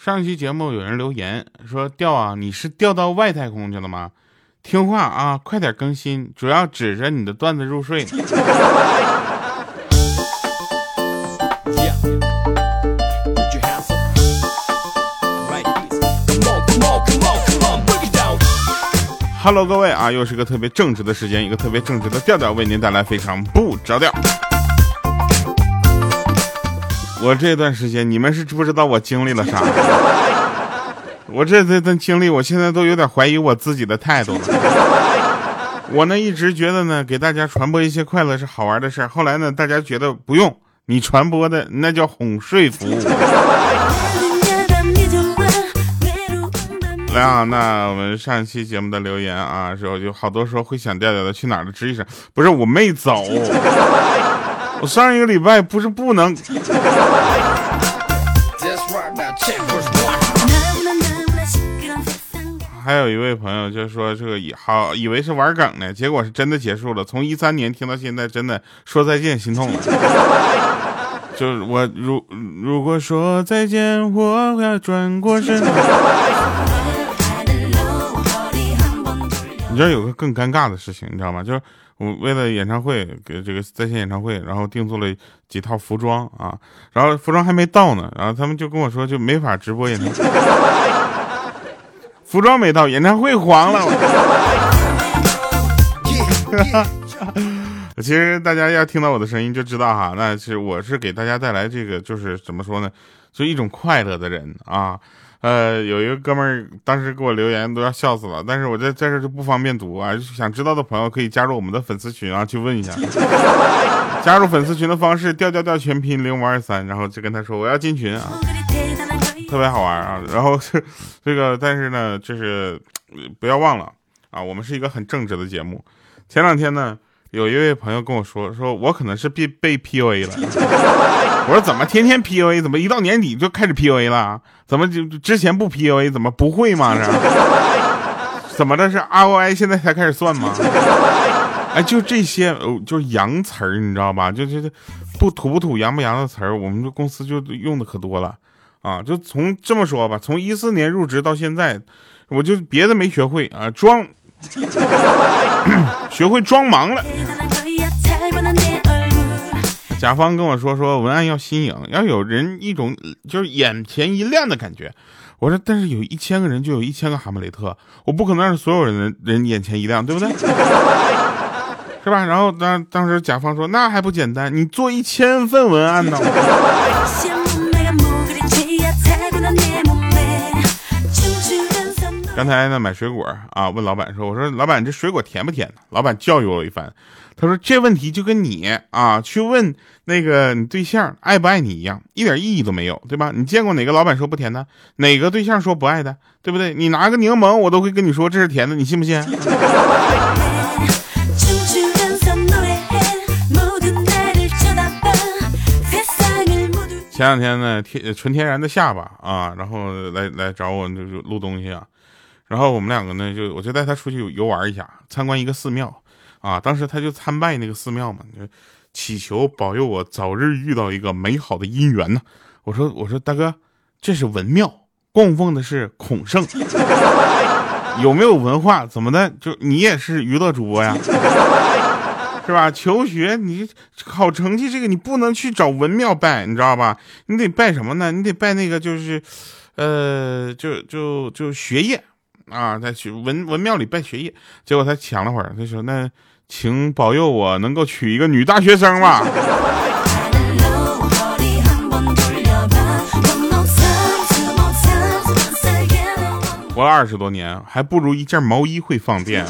上期节目有人留言说：“调啊，你是调到外太空去了吗？听话啊，快点更新，主要指着你的段子入睡。”哈喽，各位啊，又是个特别正直的时间，一个特别正直的调调，为您带来非常不着调。我这段时间，你们是不知道我经历了啥。我这这段经历，我现在都有点怀疑我自己的态度了。我呢，一直觉得呢，给大家传播一些快乐是好玩的事儿。后来呢，大家觉得不用，你传播的那叫哄睡服务。来啊，那我们上一期节目的留言啊，时候就好多说会想调调的去哪儿的，吱一声，不是我没走，我上一个礼拜不是不能。还有一位朋友就说这个以好以为是玩梗呢，结果是真的结束了。从一三年听到现在，真的说再见心痛了。就是我如如果说再见，我要转过身。知道有个更尴尬的事情，你知道吗？就是我为了演唱会，给这个在线演唱会，然后定做了几套服装啊，然后服装还没到呢，然后他们就跟我说就没法直播演唱会，服装没到，演唱会黄了。其实大家要听到我的声音就知道哈，那是我是给大家带来这个就是怎么说呢，就一种快乐的人啊。呃，有一个哥们儿当时给我留言都要笑死了，但是我在在这就不方便读啊。想知道的朋友可以加入我们的粉丝群啊，去问一下。加入粉丝群的方式：调调调全拼零五二三，然后就跟他说我要进群啊，特别好玩啊。然后是这个，但是呢，就是不要忘了啊，我们是一个很正直的节目。前两天呢。有一位朋友跟我说，说我可能是被被 PUA 了。我说怎么天天 PUA，怎么一到年底就开始 PUA 了？怎么就之前不 PUA，怎么不会吗？是？怎么的是 ROI 现在才开始算吗？哎，就这些，就是洋词儿，你知道吧？就就就不土不土、洋不洋的词儿，我们这公司就用的可多了啊。就从这么说吧，从一四年入职到现在，我就别的没学会啊，装。学会装忙了。甲方跟我说说文案要新颖，要有人一种就是眼前一亮的感觉。我说，但是有一千个人就有一千个哈姆雷特，我不可能让所有人人眼前一亮，对不对？是吧？然后当当时甲方说那还不简单，你做一千份文案呢。刚才呢买水果啊，问老板说：“我说老板这水果甜不甜呢？”老板教育我一番，他说：“这问题就跟你啊去问那个你对象爱不爱你一样，一点意义都没有，对吧？你见过哪个老板说不甜的？哪个对象说不爱的？对不对？你拿个柠檬，我都会跟你说这是甜的，你信不信？” 前两天呢，天纯天然的下巴啊，然后来来找我就就录东西啊。然后我们两个呢，就我就带他出去游玩一下，参观一个寺庙，啊，当时他就参拜那个寺庙嘛，就祈求保佑我早日遇到一个美好的姻缘呢。我说我说大哥，这是文庙，供奉的是孔圣，有没有文化？怎么的？就你也是娱乐主播呀，是吧？求学你考成绩这个你不能去找文庙拜，你知道吧？你得拜什么呢？你得拜那个就是，呃，就就就学业。啊，在去文文庙里办学业，结果他抢了会儿，他说：“那请保佑我能够娶一个女大学生吧。”活了二十多年，还不如一件毛衣会放电。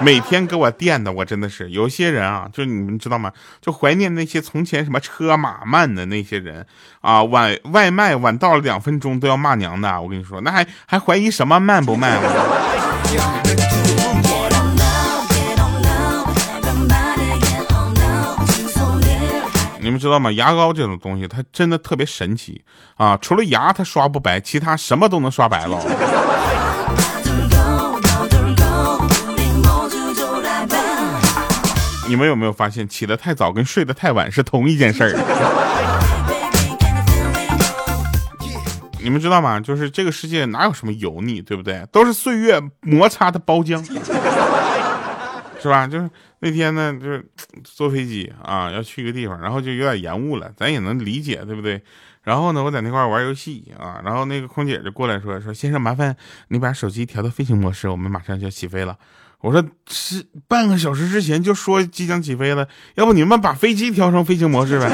每天给我电的，我真的是有些人啊，就你们知道吗？就怀念那些从前什么车马慢的那些人啊，晚外卖晚到了两分钟都要骂娘的。我跟你说，那还还怀疑什么慢不慢？你们知道吗？牙膏这种东西，它真的特别神奇啊！除了牙它刷不白，其他什么都能刷白了。你们有没有发现，起得太早跟睡得太晚是同一件事儿？你们知道吗？就是这个世界哪有什么油腻，对不对？都是岁月摩擦的包浆，是吧？就是那天呢，就是坐飞机啊，要去一个地方，然后就有点延误了，咱也能理解，对不对？然后呢，我在那块玩游戏啊，然后那个空姐就过来说说，先生麻烦你把手机调到飞行模式，我们马上就要起飞了。我说是半个小时之前就说即将起飞了，要不你们把飞机调成飞行模式呗？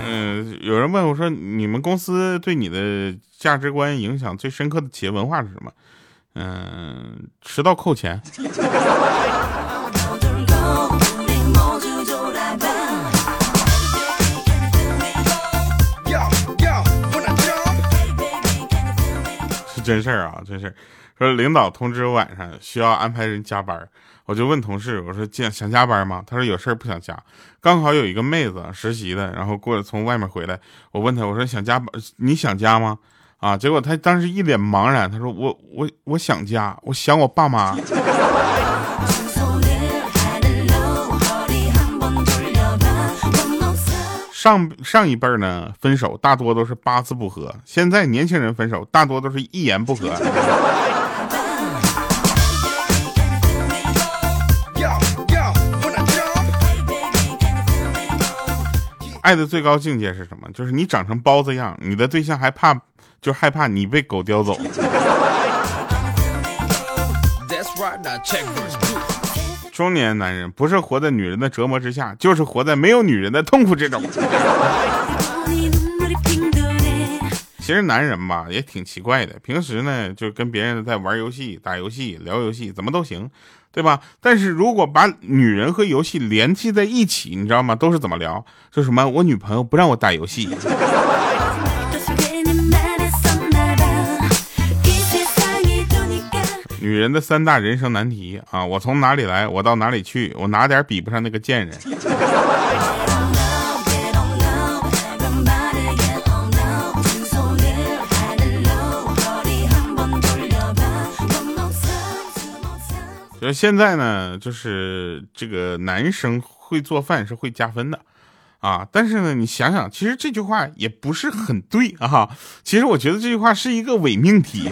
嗯，有人问我说，你们公司对你的价值观影响最深刻的企业文化是什么？嗯，迟到扣钱。真事儿啊，真事儿。说领导通知晚上需要安排人加班，我就问同事，我说想想加班吗？他说有事儿不想加。刚好有一个妹子实习的，然后过来从外面回来，我问他，我说想加班，你想加吗？啊！结果他当时一脸茫然，他说：“我我我想家，我想我爸妈。”上上一辈呢，分手大多都是八字不合；现在年轻人分手大多都是一言不合。爱的最高境界是什么？就是你长成包子样，你的对象还怕。就害怕你被狗叼走。中年男人不是活在女人的折磨之下，就是活在没有女人的痛苦之中。其实男人吧也挺奇怪的，平时呢就跟别人在玩游戏、打游戏、聊游戏，怎么都行，对吧？但是如果把女人和游戏联系在一起，你知道吗？都是怎么聊？说什么我女朋友不让我打游戏。女人的三大人生难题啊！我从哪里来，我到哪里去，我哪点比不上那个贱人？就现在呢，就是这个男生会做饭是会加分的啊！但是呢，你想想，其实这句话也不是很对啊！其实我觉得这句话是一个伪命题。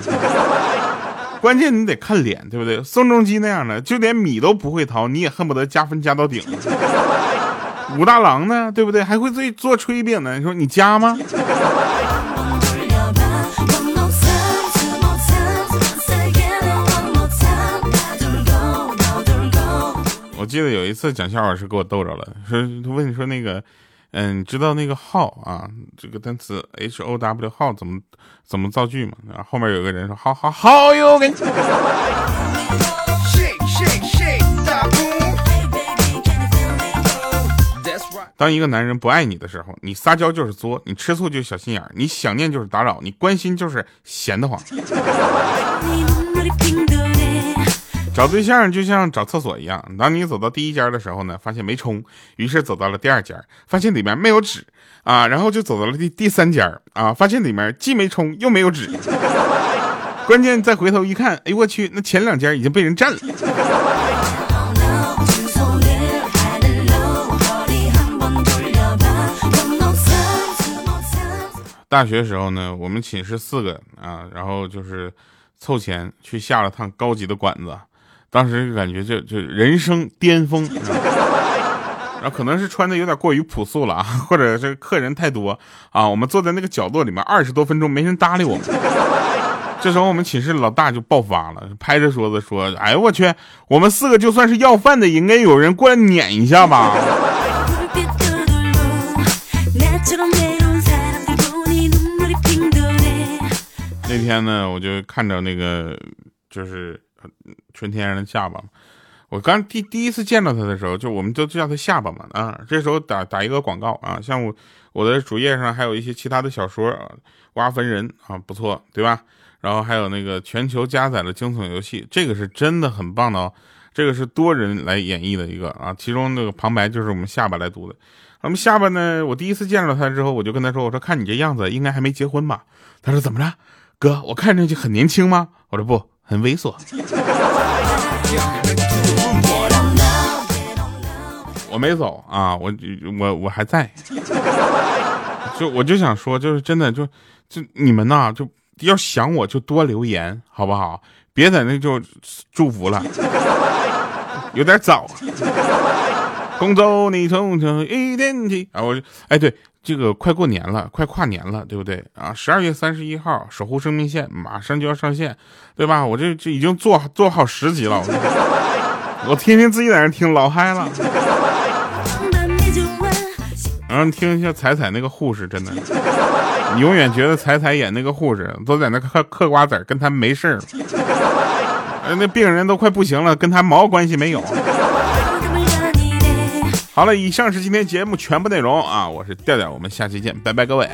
关键你得看脸，对不对？宋仲基那样的，就连米都不会淘，你也恨不得加分加到顶。武大郎呢，对不对？还会做做炊饼呢，你说你加吗？我记得有一次讲笑话是给我逗着了，说他问你说那个。嗯，你知道那个号啊，这个单词 H O W 号怎么怎么造句吗？然后后面有个人说，好好好哟，给你。当一个男人不爱你的时候，你撒娇就是作，你吃醋就是小心眼你想念就是打扰，你关心就是闲得慌。找对象就像找厕所一样，当你走到第一家的时候呢，发现没冲，于是走到了第二家，发现里面没有纸啊，然后就走到了第第三家啊，发现里面既没冲又没有纸，关键再回头一看，哎呦我去，那前两家已经被人占了。大学时候呢，我们寝室四个啊，然后就是凑钱去下了趟高级的馆子。当时就感觉就就人生巅峰，然后可能是穿的有点过于朴素了啊，或者是客人太多啊，我们坐在那个角落里面二十多分钟没人搭理我们。这时候我们寝室老大就爆发了，拍着桌子说：“哎呦我去，我们四个就算是要饭的，应该有人过来撵一下吧。”那天呢，我就看着那个就是。纯天然的下巴，我刚第第一次见到他的时候，就我们都叫他下巴嘛啊。这时候打打一个广告啊，像我我的主页上还有一些其他的小说，啊挖坟人啊不错，对吧？然后还有那个全球加载的惊悚游戏，这个是真的很棒的哦。这个是多人来演绎的一个啊，其中那个旁白就是我们下巴来读的。我们下巴呢，我第一次见到他之后，我就跟他说，我说看你这样子，应该还没结婚吧？他说怎么着，哥，我看上去很年轻吗？我说不。很猥琐。我没走啊，我我我还在。就我就想说，就是真的，就就你们呐，就要想我就多留言，好不好？别在那就祝福了，有点早。恭祝你从这一天起啊！我哎对，这个快过年了，快跨年了，对不对啊？十二月三十一号，守护生命线马上就要上线，对吧？我这这已经做做好十集了，我天天自己在那听，老嗨了。然后听一下彩彩那个护士，真的，你永远觉得彩彩演那个护士都在那嗑嗑瓜子跟他没事儿。那病人都快不行了，跟他毛关系没有。好了，以上是今天节目全部内容啊！我是调调，我们下期见，拜拜，各位。